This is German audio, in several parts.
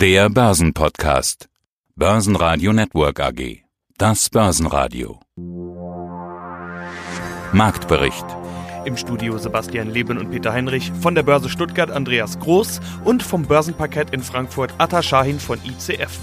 Der Börsenpodcast. Börsenradio Network AG. Das Börsenradio. Marktbericht. Im Studio Sebastian Leben und Peter Heinrich, von der Börse Stuttgart Andreas Groß und vom Börsenparkett in Frankfurt Atta Shahin von ICF.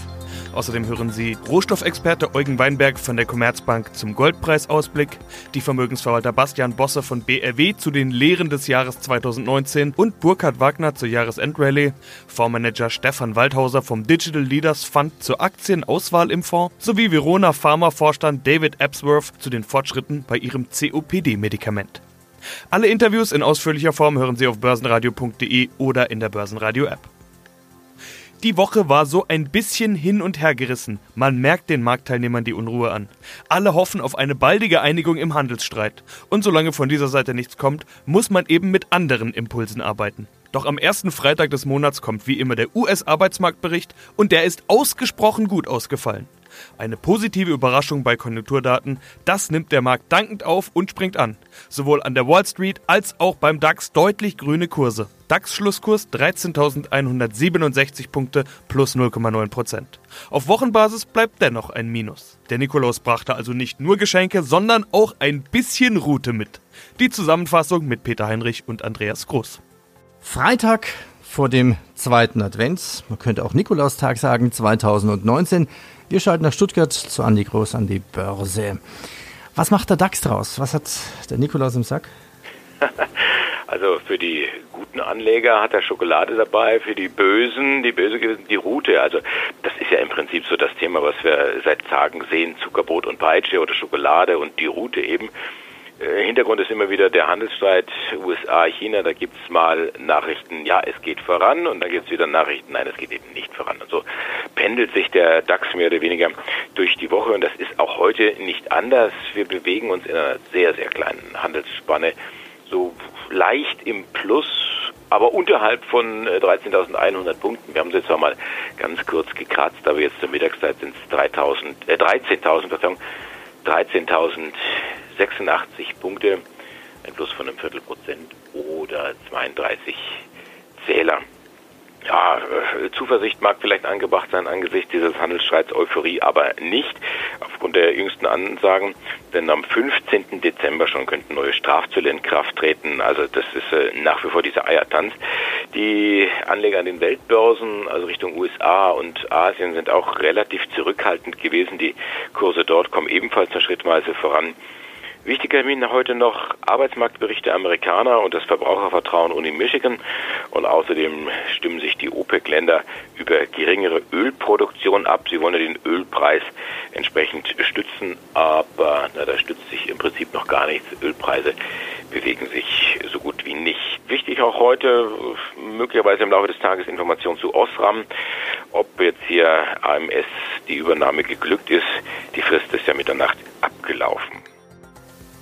Außerdem hören Sie Rohstoffexperte Eugen Weinberg von der Commerzbank zum Goldpreisausblick, die Vermögensverwalter Bastian Bosse von BRW zu den Lehren des Jahres 2019 und Burkhard Wagner zur Jahresendrallye, Fondsmanager Stefan Waldhauser vom Digital Leaders Fund zur Aktienauswahl im Fonds sowie Verona Pharma-Vorstand David Epsworth zu den Fortschritten bei ihrem COPD-Medikament. Alle Interviews in ausführlicher Form hören Sie auf börsenradio.de oder in der Börsenradio-App. Die Woche war so ein bisschen hin und her gerissen. Man merkt den Marktteilnehmern die Unruhe an. Alle hoffen auf eine baldige Einigung im Handelsstreit. Und solange von dieser Seite nichts kommt, muss man eben mit anderen Impulsen arbeiten. Doch am ersten Freitag des Monats kommt wie immer der US-Arbeitsmarktbericht und der ist ausgesprochen gut ausgefallen. Eine positive Überraschung bei Konjunkturdaten, das nimmt der Markt dankend auf und springt an. Sowohl an der Wall Street als auch beim DAX deutlich grüne Kurse. DAX-Schlusskurs 13.167 Punkte plus 0,9% Auf Wochenbasis bleibt dennoch ein Minus. Der Nikolaus brachte also nicht nur Geschenke, sondern auch ein bisschen Route mit. Die Zusammenfassung mit Peter Heinrich und Andreas Groß. Freitag vor dem zweiten Advents, man könnte auch Nikolaustag sagen, 2019. Wir schalten nach Stuttgart zu Andi Groß an die Börse. Was macht der DAX draus? Was hat der Nikolaus im Sack? Also für die guten Anleger hat er Schokolade dabei, für die Bösen, die Böse die Route. Also das ist ja im Prinzip so das Thema, was wir seit Tagen sehen, Zuckerbrot und Peitsche oder Schokolade und die Route eben. Äh, Hintergrund ist immer wieder der Handelsstreit USA-China. Da gibt's mal Nachrichten, ja, es geht voran und dann gibt's wieder Nachrichten, nein, es geht eben nicht voran. Und so pendelt sich der DAX mehr oder weniger durch die Woche und das ist auch heute nicht anders. Wir bewegen uns in einer sehr, sehr kleinen Handelsspanne, so leicht im Plus, aber unterhalb von 13.100 äh, Punkten. Wir haben es jetzt auch mal ganz kurz gekratzt, aber jetzt zur Mittagszeit sind es 3.000, äh, 13.000, Verzeihung, 13.000 86 Punkte, ein Plus von einem Viertelprozent oder 32 Zähler. Ja, äh, Zuversicht mag vielleicht angebracht sein angesichts dieses Handelsstreits, Euphorie aber nicht, aufgrund der jüngsten Ansagen, denn am 15. Dezember schon könnten neue Strafzölle in Kraft treten. Also das ist äh, nach wie vor dieser Eiertanz. Die Anleger an den Weltbörsen, also Richtung USA und Asien, sind auch relativ zurückhaltend gewesen. Die Kurse dort kommen ebenfalls nur schrittweise voran. Wichtiger Termin heute noch Arbeitsmarktberichte Amerikaner und das Verbrauchervertrauen Uni Michigan. Und außerdem stimmen sich die OPEC-Länder über geringere Ölproduktion ab. Sie wollen ja den Ölpreis entsprechend stützen, aber na, da stützt sich im Prinzip noch gar nichts. Ölpreise bewegen sich so gut wie nicht. Wichtig auch heute, möglicherweise im Laufe des Tages Informationen zu Osram. Ob jetzt hier AMS die Übernahme geglückt ist, die Frist ist ja mit der Nacht abgelaufen.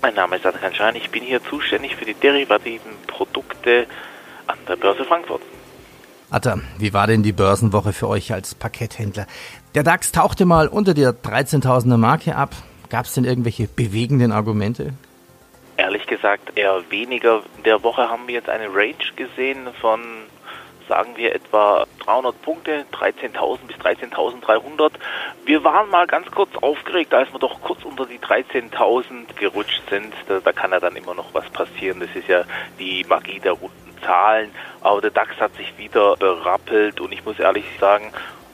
Mein Name ist Adrian Schein, ich bin hier zuständig für die derivativen Produkte an der Börse Frankfurt. Atta, wie war denn die Börsenwoche für euch als Pakethändler? Der DAX tauchte mal unter der 13.000er Marke ab. Gab es denn irgendwelche bewegenden Argumente? Ehrlich gesagt eher weniger. In der Woche haben wir jetzt eine Range gesehen von sagen wir etwa 300 Punkte, 13.000 bis 13.300. Wir waren mal ganz kurz aufgeregt, als wir doch kurz unter die 13.000 gerutscht sind. Da, da, kann ja dann immer noch was passieren. Das ist ja die Magie der runden Zahlen. Aber der DAX hat sich wieder berappelt und ich muss ehrlich sagen,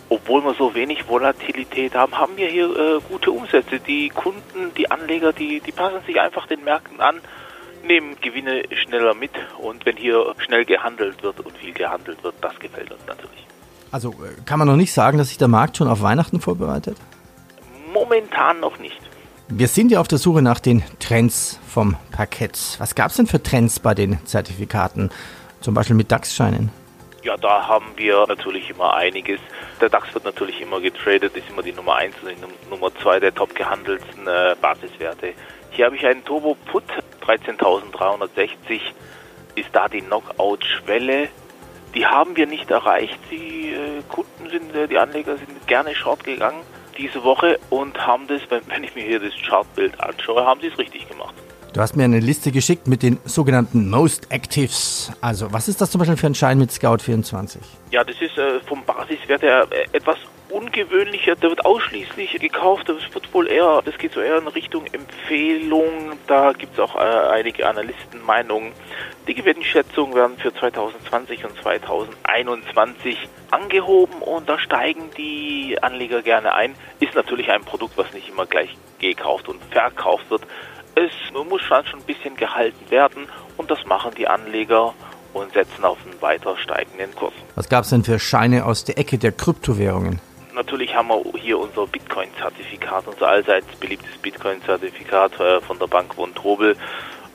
obwohl wir so wenig Volatilität haben, haben wir hier äh, gute Umsätze. Die Kunden, die Anleger, die, die passen sich einfach den Märkten an nehmen Gewinne schneller mit und wenn hier schnell gehandelt wird und viel gehandelt wird, das gefällt uns natürlich. Also äh, kann man noch nicht sagen, dass sich der Markt schon auf Weihnachten vorbereitet? Momentan noch nicht. Wir sind ja auf der Suche nach den Trends vom Parkett. Was gab es denn für Trends bei den Zertifikaten, zum Beispiel mit DAX-Scheinen? Ja, da haben wir natürlich immer einiges. Der DAX wird natürlich immer getradet, ist immer die Nummer 1 und die Nummer 2 der top gehandelten äh, Basiswerte. Hier habe ich einen Turbo Put 13.360 ist da die Knockout-Schwelle. Die haben wir nicht erreicht. Die äh, Kunden sind, äh, die Anleger sind gerne short gegangen diese Woche und haben das, wenn, ich mir hier das Chartbild anschaue, haben sie es richtig gemacht. Du hast mir eine Liste geschickt mit den sogenannten Most Actives. Also, was ist das zum Beispiel für ein Schein mit Scout 24? Ja, das ist äh, vom Basiswert her etwas ungewöhnlicher. Der wird ausschließlich gekauft. Das wird wohl eher, das geht so eher in Richtung Empfehlung. Da gibt es auch äh, einige Analystenmeinungen. Die Gewinnschätzungen werden für 2020 und 2021 angehoben und da steigen die Anleger gerne ein. Ist natürlich ein Produkt, was nicht immer gleich gekauft und verkauft wird. Es muss schon ein bisschen gehalten werden und das machen die Anleger und setzen auf einen weiter steigenden Kurs. Was gab es denn für Scheine aus der Ecke der Kryptowährungen? Natürlich haben wir hier unser Bitcoin-Zertifikat, unser allseits beliebtes Bitcoin-Zertifikat äh, von der Bank Vontobel.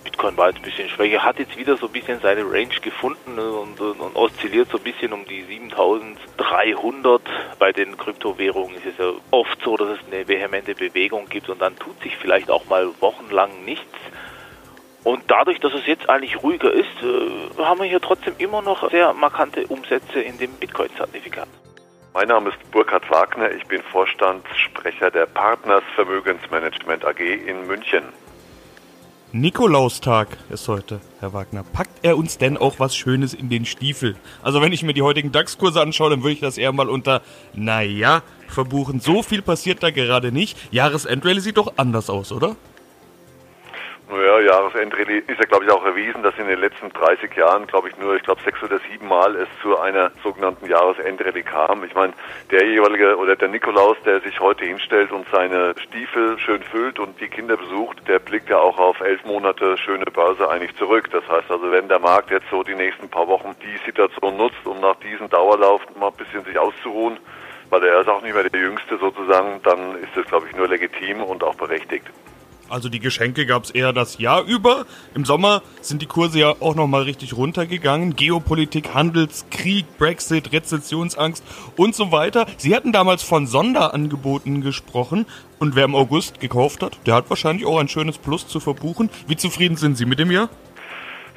Bitcoin war jetzt ein bisschen schwächer, hat jetzt wieder so ein bisschen seine Range gefunden und, und, und oszilliert so ein bisschen um die 7300. Bei den Kryptowährungen ist es ja oft so, dass es eine vehemente Bewegung gibt und dann tut sich vielleicht auch mal wochenlang nichts. Und dadurch, dass es jetzt eigentlich ruhiger ist, äh, haben wir hier trotzdem immer noch sehr markante Umsätze in dem Bitcoin-Zertifikat. Mein Name ist Burkhard Wagner, ich bin Vorstandssprecher der Partners Vermögensmanagement AG in München. Nikolaustag ist heute, Herr Wagner. Packt er uns denn auch was Schönes in den Stiefel? Also wenn ich mir die heutigen DAX-Kurse anschaue, dann würde ich das eher mal unter, naja, verbuchen. So viel passiert da gerade nicht. Jahresendrallye sieht doch anders aus, oder? Naja, Jahresendrallye ist ja, glaube ich, auch erwiesen, dass in den letzten 30 Jahren, glaube ich, nur, ich glaube, sechs oder sieben Mal es zu einer sogenannten Jahresendrallye kam. Ich meine, der jeweilige oder der Nikolaus, der sich heute hinstellt und seine Stiefel schön füllt und die Kinder besucht, der blickt ja auch auf elf Monate schöne Börse eigentlich zurück. Das heißt also, wenn der Markt jetzt so die nächsten paar Wochen die Situation nutzt, um nach diesem Dauerlauf mal ein bisschen sich auszuruhen, weil er ist auch nicht mehr der Jüngste sozusagen, dann ist das, glaube ich, nur legitim und auch berechtigt. Also die Geschenke gab es eher das Jahr über. Im Sommer sind die Kurse ja auch nochmal richtig runtergegangen. Geopolitik, Handelskrieg, Brexit, Rezessionsangst und so weiter. Sie hatten damals von Sonderangeboten gesprochen. Und wer im August gekauft hat, der hat wahrscheinlich auch ein schönes Plus zu verbuchen. Wie zufrieden sind Sie mit dem Jahr?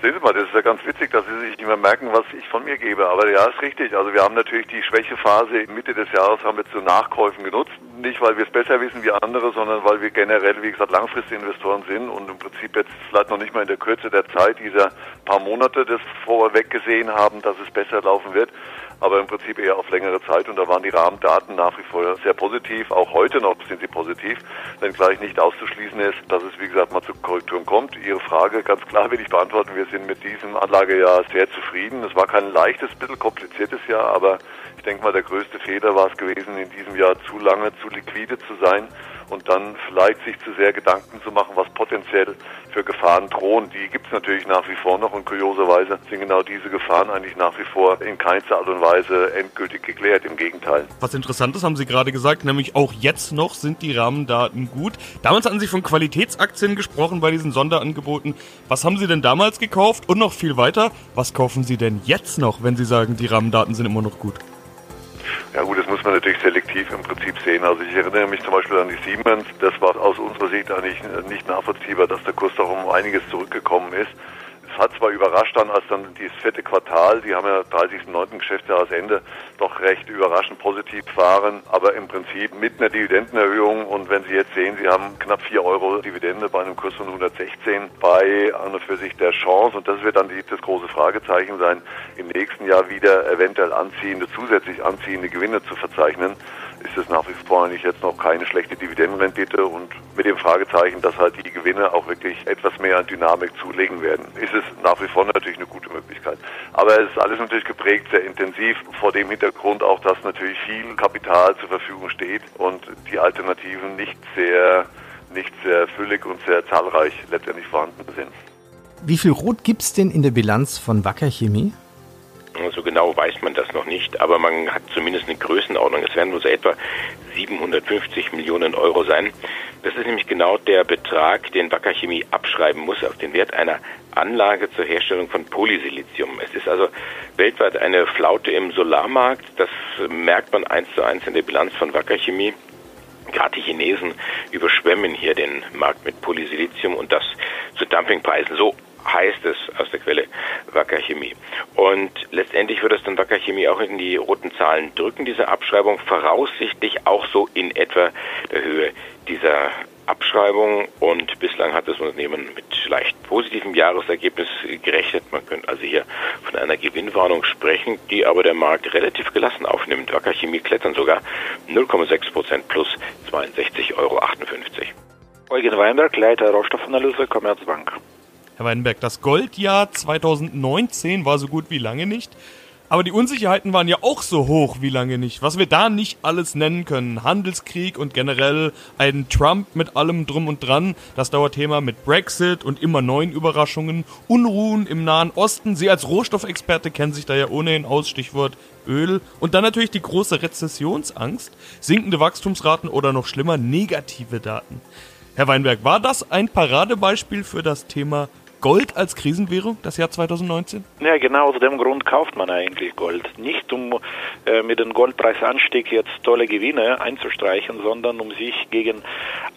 Sehen Sie mal, das ist ja ganz witzig, dass Sie sich nicht mehr merken, was ich von mir gebe. Aber ja, ist richtig. Also wir haben natürlich die Schwächephase Mitte des Jahres haben wir zu Nachkäufen genutzt. Nicht, weil wir es besser wissen wie andere, sondern weil wir generell, wie gesagt, Langfristinvestoren sind und im Prinzip jetzt vielleicht noch nicht mal in der Kürze der Zeit dieser paar Monate das vorweg gesehen haben, dass es besser laufen wird aber im Prinzip eher auf längere Zeit. Und da waren die Rahmendaten nach wie vor sehr positiv. Auch heute noch sind sie positiv, wenngleich nicht auszuschließen ist, dass es, wie gesagt, mal zu Korrekturen kommt. Ihre Frage ganz klar will ich beantworten. Wir sind mit diesem Anlagejahr sehr zufrieden. Es war kein leichtes, bisschen kompliziertes Jahr, aber ich denke mal, der größte Fehler war es gewesen, in diesem Jahr zu lange zu liquide zu sein und dann vielleicht sich zu sehr Gedanken zu machen, was potenziell für Gefahren drohen. Die gibt es natürlich nach wie vor noch und kurioserweise sind genau diese Gefahren eigentlich nach wie vor in keinster Art und Weise endgültig geklärt. Im Gegenteil. Was interessant ist, haben Sie gerade gesagt, nämlich auch jetzt noch sind die Rahmendaten gut. Damals hatten Sie von Qualitätsaktien gesprochen bei diesen Sonderangeboten. Was haben Sie denn damals gekauft? Und noch viel weiter, was kaufen Sie denn jetzt noch, wenn Sie sagen, die Rahmendaten sind immer noch gut? Ja gut, das muss man natürlich selektiv im Prinzip sehen. Also ich erinnere mich zum Beispiel an die Siemens. Das war aus unserer Sicht eigentlich nicht nachvollziehbar, dass der Kurs doch um einiges zurückgekommen ist. Hat zwar überrascht dann, als dann dieses vierte Quartal, die haben ja 30.09. Geschäftsjahresende, doch recht überraschend positiv waren, aber im Prinzip mit einer Dividendenerhöhung und wenn Sie jetzt sehen, Sie haben knapp 4 Euro Dividende bei einem Kurs von 116 bei an und für sich der Chance und das wird dann die, das große Fragezeichen sein, im nächsten Jahr wieder eventuell anziehende, zusätzlich anziehende Gewinne zu verzeichnen ist es nach wie vor eigentlich jetzt noch keine schlechte Dividendenrendite und mit dem Fragezeichen, dass halt die Gewinne auch wirklich etwas mehr an Dynamik zulegen werden, ist es nach wie vor natürlich eine gute Möglichkeit. Aber es ist alles natürlich geprägt sehr intensiv vor dem Hintergrund auch, dass natürlich viel Kapital zur Verfügung steht und die Alternativen nicht sehr nicht sehr füllig und sehr zahlreich letztendlich vorhanden sind. Wie viel Rot gibt es denn in der Bilanz von Wacker Chemie? Genau weiß man das noch nicht, aber man hat zumindest eine Größenordnung. Es werden wohl so etwa 750 Millionen Euro sein. Das ist nämlich genau der Betrag, den Wacker Chemie abschreiben muss auf den Wert einer Anlage zur Herstellung von Polysilizium. Es ist also weltweit eine Flaute im Solarmarkt. Das merkt man eins zu eins in der Bilanz von Wacker Chemie. Gerade die Chinesen überschwemmen hier den Markt mit Polysilizium und das zu Dumpingpreisen. So heißt es aus der Quelle Wacker Chemie. Und letztendlich wird es dann Wacker Chemie auch in die roten Zahlen drücken, diese Abschreibung, voraussichtlich auch so in etwa der Höhe dieser Abschreibung und bislang hat das Unternehmen mit leicht positivem Jahresergebnis gerechnet. Man könnte also hier von einer Gewinnwarnung sprechen, die aber der Markt relativ gelassen aufnimmt. Wacker Chemie klettern sogar 0,6 Prozent plus 62,58 Euro. Eugen Weinberg, Leiter Rohstoffanalyse, Commerzbank. Herr Weinberg, das Goldjahr 2019 war so gut wie lange nicht. Aber die Unsicherheiten waren ja auch so hoch wie lange nicht. Was wir da nicht alles nennen können. Handelskrieg und generell ein Trump mit allem drum und dran. Das Dauerthema mit Brexit und immer neuen Überraschungen. Unruhen im Nahen Osten. Sie als Rohstoffexperte kennen sich da ja ohnehin aus. Stichwort Öl. Und dann natürlich die große Rezessionsangst. Sinkende Wachstumsraten oder noch schlimmer negative Daten. Herr Weinberg, war das ein Paradebeispiel für das Thema Gold als Krisenwährung das Jahr 2019? Ja, genau aus dem Grund kauft man eigentlich Gold. Nicht um äh, mit dem Goldpreisanstieg jetzt tolle Gewinne einzustreichen, sondern um sich gegen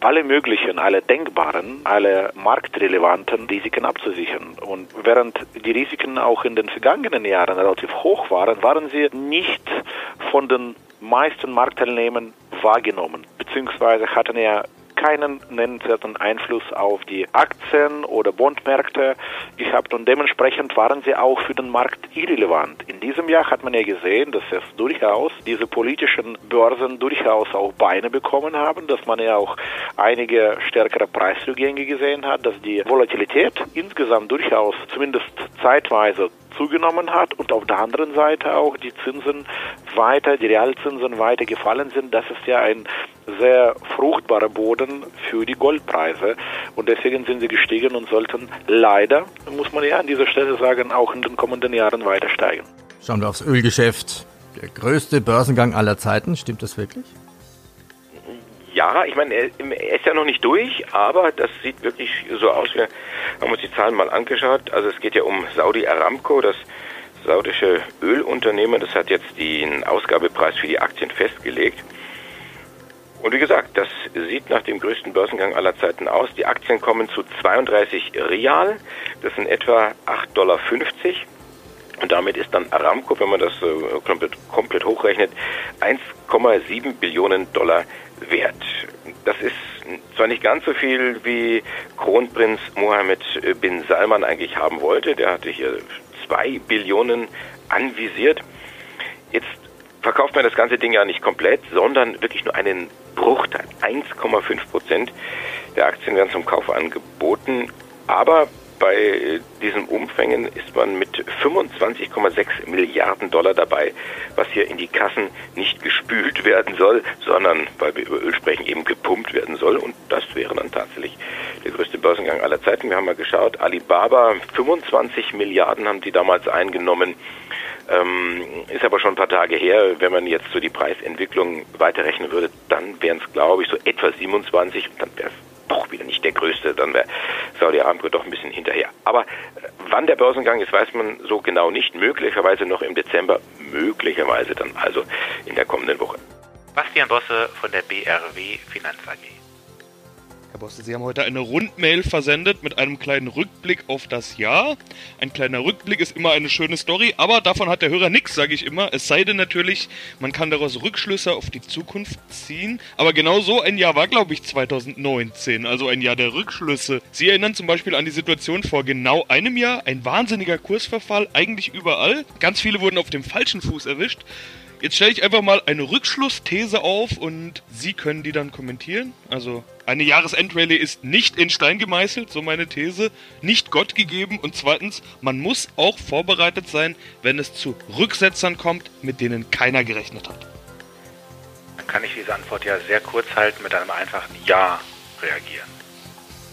alle möglichen, alle denkbaren, alle marktrelevanten Risiken abzusichern. Und während die Risiken auch in den vergangenen Jahren relativ hoch waren, waren sie nicht von den meisten Marktteilnehmern wahrgenommen, beziehungsweise hatten ja keinen nennenswerten Einfluss auf die Aktien- oder Bondmärkte gehabt und dementsprechend waren sie auch für den Markt irrelevant. In diesem Jahr hat man ja gesehen, dass es durchaus diese politischen Börsen durchaus auch Beine bekommen haben, dass man ja auch einige stärkere Preisrückgänge gesehen hat, dass die Volatilität insgesamt durchaus zumindest zeitweise zugenommen hat und auf der anderen Seite auch die Zinsen weiter, die Realzinsen weiter gefallen sind. Das ist ja ein sehr fruchtbarer Boden für die Goldpreise und deswegen sind sie gestiegen und sollten leider, muss man ja an dieser Stelle sagen, auch in den kommenden Jahren weiter steigen. Schauen wir aufs Ölgeschäft. Der größte Börsengang aller Zeiten, stimmt das wirklich? Ja, ich meine, er, ist ja noch nicht durch, aber das sieht wirklich so aus. Wir haben uns die Zahlen mal angeschaut. Also es geht ja um Saudi Aramco, das saudische Ölunternehmen. Das hat jetzt den Ausgabepreis für die Aktien festgelegt. Und wie gesagt, das sieht nach dem größten Börsengang aller Zeiten aus. Die Aktien kommen zu 32 Rial. Das sind etwa 8,50 Dollar. Und damit ist dann Aramco, wenn man das äh, komplett, komplett hochrechnet, 1,7 Billionen Dollar wert. Das ist zwar nicht ganz so viel, wie Kronprinz Mohammed bin Salman eigentlich haben wollte. Der hatte hier 2 Billionen anvisiert. Jetzt verkauft man das ganze Ding ja nicht komplett, sondern wirklich nur einen Bruchteil. 1,5 Prozent der Aktien werden zum Kauf angeboten. Aber bei diesen Umfängen ist man mit 25,6 Milliarden Dollar dabei, was hier in die Kassen nicht gespült werden soll, sondern, weil wir über Öl sprechen, eben gepumpt werden soll. Und das wäre dann tatsächlich der größte Börsengang aller Zeiten. Wir haben mal geschaut, Alibaba, 25 Milliarden haben die damals eingenommen. Ähm, ist aber schon ein paar Tage her. Wenn man jetzt so die Preisentwicklung weiterrechnen würde, dann wären es, glaube ich, so etwa 27 und dann wäre es doch wieder nicht der größte, dann wäre Saudi-Arabien doch ein bisschen hinterher. Aber äh, wann der Börsengang ist, weiß man so genau nicht. Möglicherweise noch im Dezember, möglicherweise dann also in der kommenden Woche. Bastian Bosse von der BRW Finanz AG. Herr Bosse, Sie haben heute eine Rundmail versendet mit einem kleinen Rückblick auf das Jahr. Ein kleiner Rückblick ist immer eine schöne Story, aber davon hat der Hörer nichts, sage ich immer. Es sei denn natürlich, man kann daraus Rückschlüsse auf die Zukunft ziehen. Aber genau so ein Jahr war, glaube ich, 2019, also ein Jahr der Rückschlüsse. Sie erinnern zum Beispiel an die Situation vor genau einem Jahr. Ein wahnsinniger Kursverfall, eigentlich überall. Ganz viele wurden auf dem falschen Fuß erwischt. Jetzt stelle ich einfach mal eine Rückschlussthese auf und Sie können die dann kommentieren. Also eine Jahresendrallye ist nicht in Stein gemeißelt, so meine These, nicht Gott gegeben und zweitens, man muss auch vorbereitet sein, wenn es zu Rücksetzern kommt, mit denen keiner gerechnet hat. Dann kann ich diese Antwort ja sehr kurz halten mit einem einfachen Ja reagieren.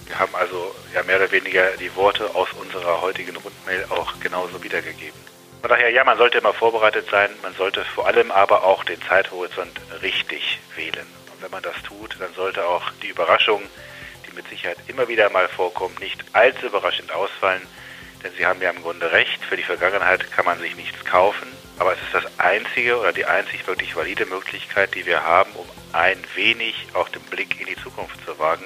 Wir haben also ja mehr oder weniger die Worte aus unserer heutigen Rundmail auch genauso wiedergegeben. Von daher, ja, man sollte immer vorbereitet sein, man sollte vor allem aber auch den Zeithorizont richtig wählen. Und wenn man das tut, dann sollte auch die Überraschung, die mit Sicherheit immer wieder mal vorkommt, nicht allzu überraschend ausfallen. Denn Sie haben ja im Grunde recht, für die Vergangenheit kann man sich nichts kaufen. Aber es ist das einzige oder die einzig wirklich valide Möglichkeit, die wir haben, um ein wenig auch den Blick in die Zukunft zu wagen.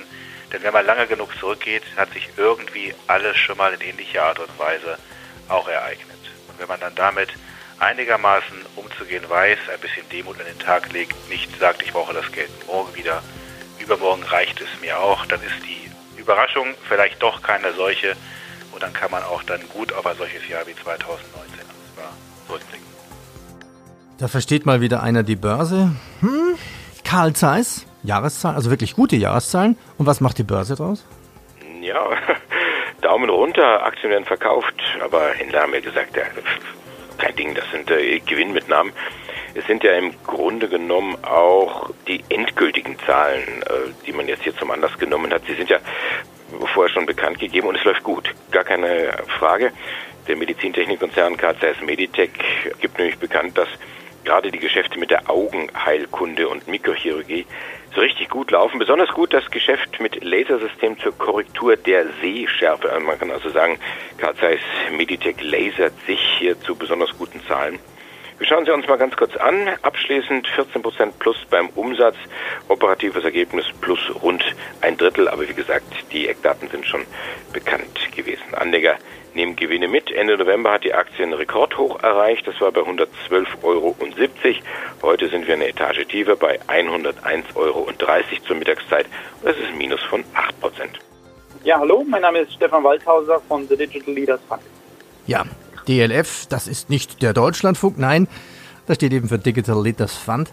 Denn wenn man lange genug zurückgeht, hat sich irgendwie alles schon mal in ähnlicher Art und Weise auch ereignet. Wenn man dann damit einigermaßen umzugehen weiß, ein bisschen Demut an den Tag legt, nicht sagt, ich brauche das Geld morgen wieder, übermorgen reicht es mir auch. Dann ist die Überraschung vielleicht doch keine solche und dann kann man auch dann gut auf ein solches Jahr wie 2019 zurückblicken. Da versteht mal wieder einer die Börse. Hm, Karl Zeiss, Jahreszahlen, also wirklich gute Jahreszahlen. Und was macht die Börse draus? Ja, Daumen runter, Aktien werden verkauft, aber Händler haben ja gesagt, ja, kein Ding, das sind äh, Gewinnmitnahmen. Es sind ja im Grunde genommen auch die endgültigen Zahlen, äh, die man jetzt hier zum Anlass genommen hat. Sie sind ja vorher schon bekannt gegeben und es läuft gut. Gar keine Frage. Der Medizintechnikkonzern KCS Meditech gibt nämlich bekannt, dass gerade die Geschäfte mit der Augenheilkunde und Mikrochirurgie so richtig gut laufen. Besonders gut das Geschäft mit Lasersystem zur Korrektur der Sehschärfe. Man kann also sagen, Carl Zeiss Meditech lasert sich hier zu besonders guten Zahlen. Wir schauen sie uns mal ganz kurz an. Abschließend 14% plus beim Umsatz, operatives Ergebnis plus rund ein Drittel. Aber wie gesagt, die Eckdaten sind schon bekannt gewesen. Anleger nehmen Gewinne mit. Ende November hat die Aktie einen Rekordhoch erreicht. Das war bei 112,70 Euro. Heute sind wir eine Etage tiefer bei 101,30 Euro zur Mittagszeit. Das ist ein Minus von 8%. Ja, hallo, mein Name ist Stefan Waldhauser von The Digital Leaders Fund. Ja, DLF, das ist nicht der Deutschlandfunk, nein, das steht eben für Digital Leaders Fund.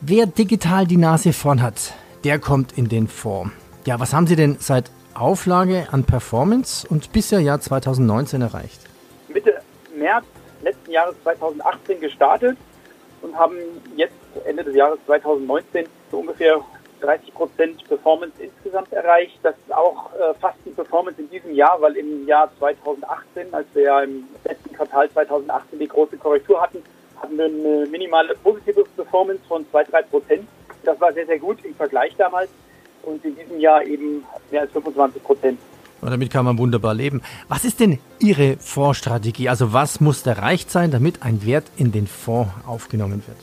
Wer digital die Nase vorn hat, der kommt in den Fonds. Ja, was haben Sie denn seit Auflage an Performance und bisher Jahr 2019 erreicht? Mitte März letzten Jahres 2018 gestartet und haben jetzt Ende des Jahres 2019 so ungefähr 30 Prozent Performance insgesamt erreicht. Das ist auch äh, fast die Performance in diesem Jahr, weil im Jahr 2018, als wir ja im letzten Quartal 2018 die große Korrektur hatten, hatten wir eine minimale positive Performance von 2-3 Prozent. Das war sehr, sehr gut im Vergleich damals und in diesem Jahr eben mehr als 25 Prozent. Und damit kann man wunderbar leben. Was ist denn Ihre Fondsstrategie? Also was muss erreicht sein, damit ein Wert in den Fonds aufgenommen wird?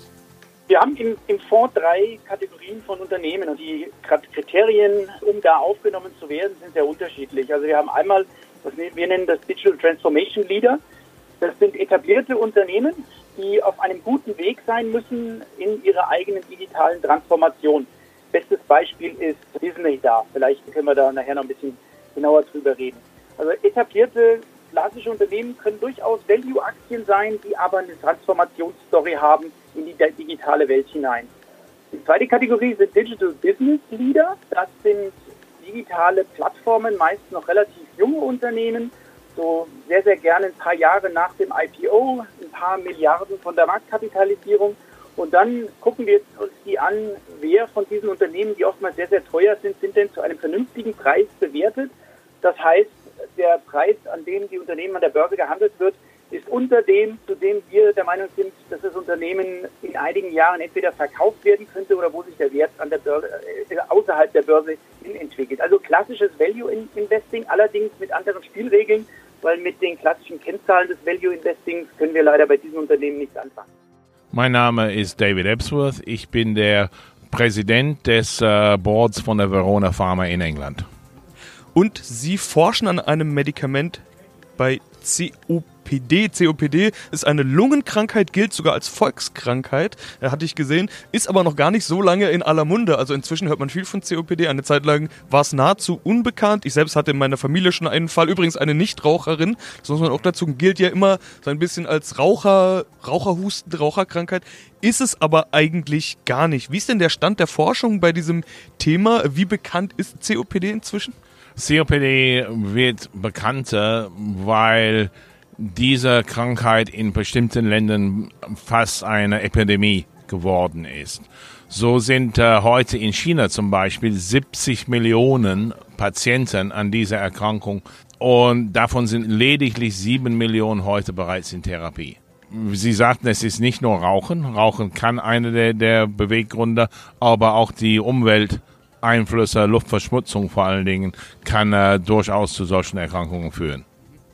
Wir haben im, im Fonds drei Kategorien von Unternehmen und die Kriterien, um da aufgenommen zu werden, sind sehr unterschiedlich. Also wir haben einmal, was wir nennen das Digital Transformation Leader. Das sind etablierte Unternehmen, die auf einem guten Weg sein müssen in ihrer eigenen digitalen Transformation. Bestes Beispiel ist Disney da. Vielleicht können wir da nachher noch ein bisschen genauer drüber reden. Also etablierte klassische Unternehmen können durchaus Value-Aktien sein, die aber eine Transformationsstory haben in die digitale Welt hinein. Die zweite Kategorie sind Digital Business Leader. Das sind digitale Plattformen, meist noch relativ junge Unternehmen, so sehr, sehr gerne ein paar Jahre nach dem IPO, ein paar Milliarden von der Marktkapitalisierung und dann gucken wir uns die an, wer von diesen Unternehmen, die oftmals sehr, sehr teuer sind, sind denn zu einem vernünftigen Preis bewertet. Das heißt, der Preis, an dem die Unternehmen an der Börse gehandelt wird, ist unter dem, zu dem wir der Meinung sind, dass das Unternehmen in einigen Jahren entweder verkauft werden könnte oder wo sich der Wert an der Börse, äh, außerhalb der Börse entwickelt. Also klassisches Value Investing, allerdings mit anderen Spielregeln, weil mit den klassischen Kennzahlen des Value Investings können wir leider bei diesen Unternehmen nichts anfangen. Mein Name ist David Ebsworth. Ich bin der Präsident des äh, Boards von der Verona Pharma in England. Und Sie forschen an einem Medikament bei COP COPD. COPD ist eine Lungenkrankheit, gilt sogar als Volkskrankheit, äh, hatte ich gesehen, ist aber noch gar nicht so lange in aller Munde. Also inzwischen hört man viel von COPD. Eine Zeit lang war es nahezu unbekannt. Ich selbst hatte in meiner Familie schon einen Fall, übrigens eine Nichtraucherin, das muss man auch dazu, gilt ja immer so ein bisschen als Raucher, Raucherhusten, Raucherkrankheit. Ist es aber eigentlich gar nicht. Wie ist denn der Stand der Forschung bei diesem Thema? Wie bekannt ist COPD inzwischen? COPD wird bekannter, weil diese Krankheit in bestimmten Ländern fast eine Epidemie geworden ist. So sind äh, heute in China zum Beispiel 70 Millionen Patienten an dieser Erkrankung und davon sind lediglich 7 Millionen heute bereits in Therapie. Sie sagten, es ist nicht nur Rauchen. Rauchen kann einer der, der Beweggründe, aber auch die Umwelteinflüsse, Luftverschmutzung vor allen Dingen, kann äh, durchaus zu solchen Erkrankungen führen.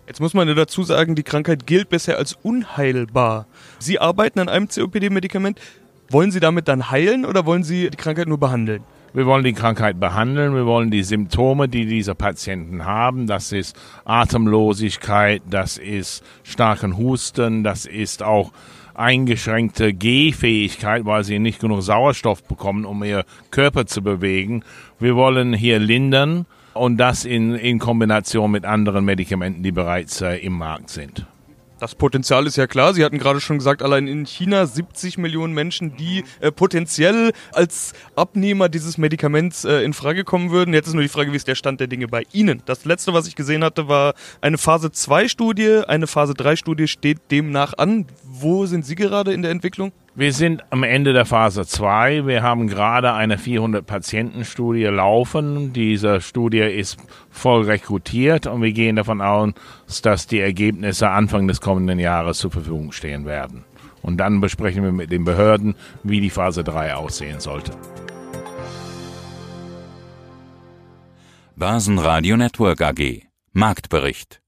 Jetzt muss man dazu sagen, die Krankheit gilt bisher als unheilbar. Sie arbeiten an einem COPD-Medikament. Wollen Sie damit dann heilen oder wollen Sie die Krankheit nur behandeln? Wir wollen die Krankheit behandeln, wir wollen die Symptome, die diese Patienten haben, das ist Atemlosigkeit, das ist starken Husten, das ist auch eingeschränkte Gehfähigkeit, weil sie nicht genug Sauerstoff bekommen, um ihr Körper zu bewegen. Wir wollen hier lindern und das in, in Kombination mit anderen Medikamenten, die bereits äh, im Markt sind. Das Potenzial ist ja klar. Sie hatten gerade schon gesagt, allein in China 70 Millionen Menschen, die äh, potenziell als Abnehmer dieses Medikaments äh, in Frage kommen würden. Jetzt ist nur die Frage, wie ist der Stand der Dinge bei Ihnen? Das letzte, was ich gesehen hatte, war eine Phase 2 Studie. Eine Phase 3 Studie steht demnach an. Wo sind Sie gerade in der Entwicklung? Wir sind am Ende der Phase 2. Wir haben gerade eine 400-Patienten-Studie laufen. Diese Studie ist voll rekrutiert und wir gehen davon aus, dass die Ergebnisse Anfang des kommenden Jahres zur Verfügung stehen werden. Und dann besprechen wir mit den Behörden, wie die Phase 3 aussehen sollte. Börsenradio Network AG Marktbericht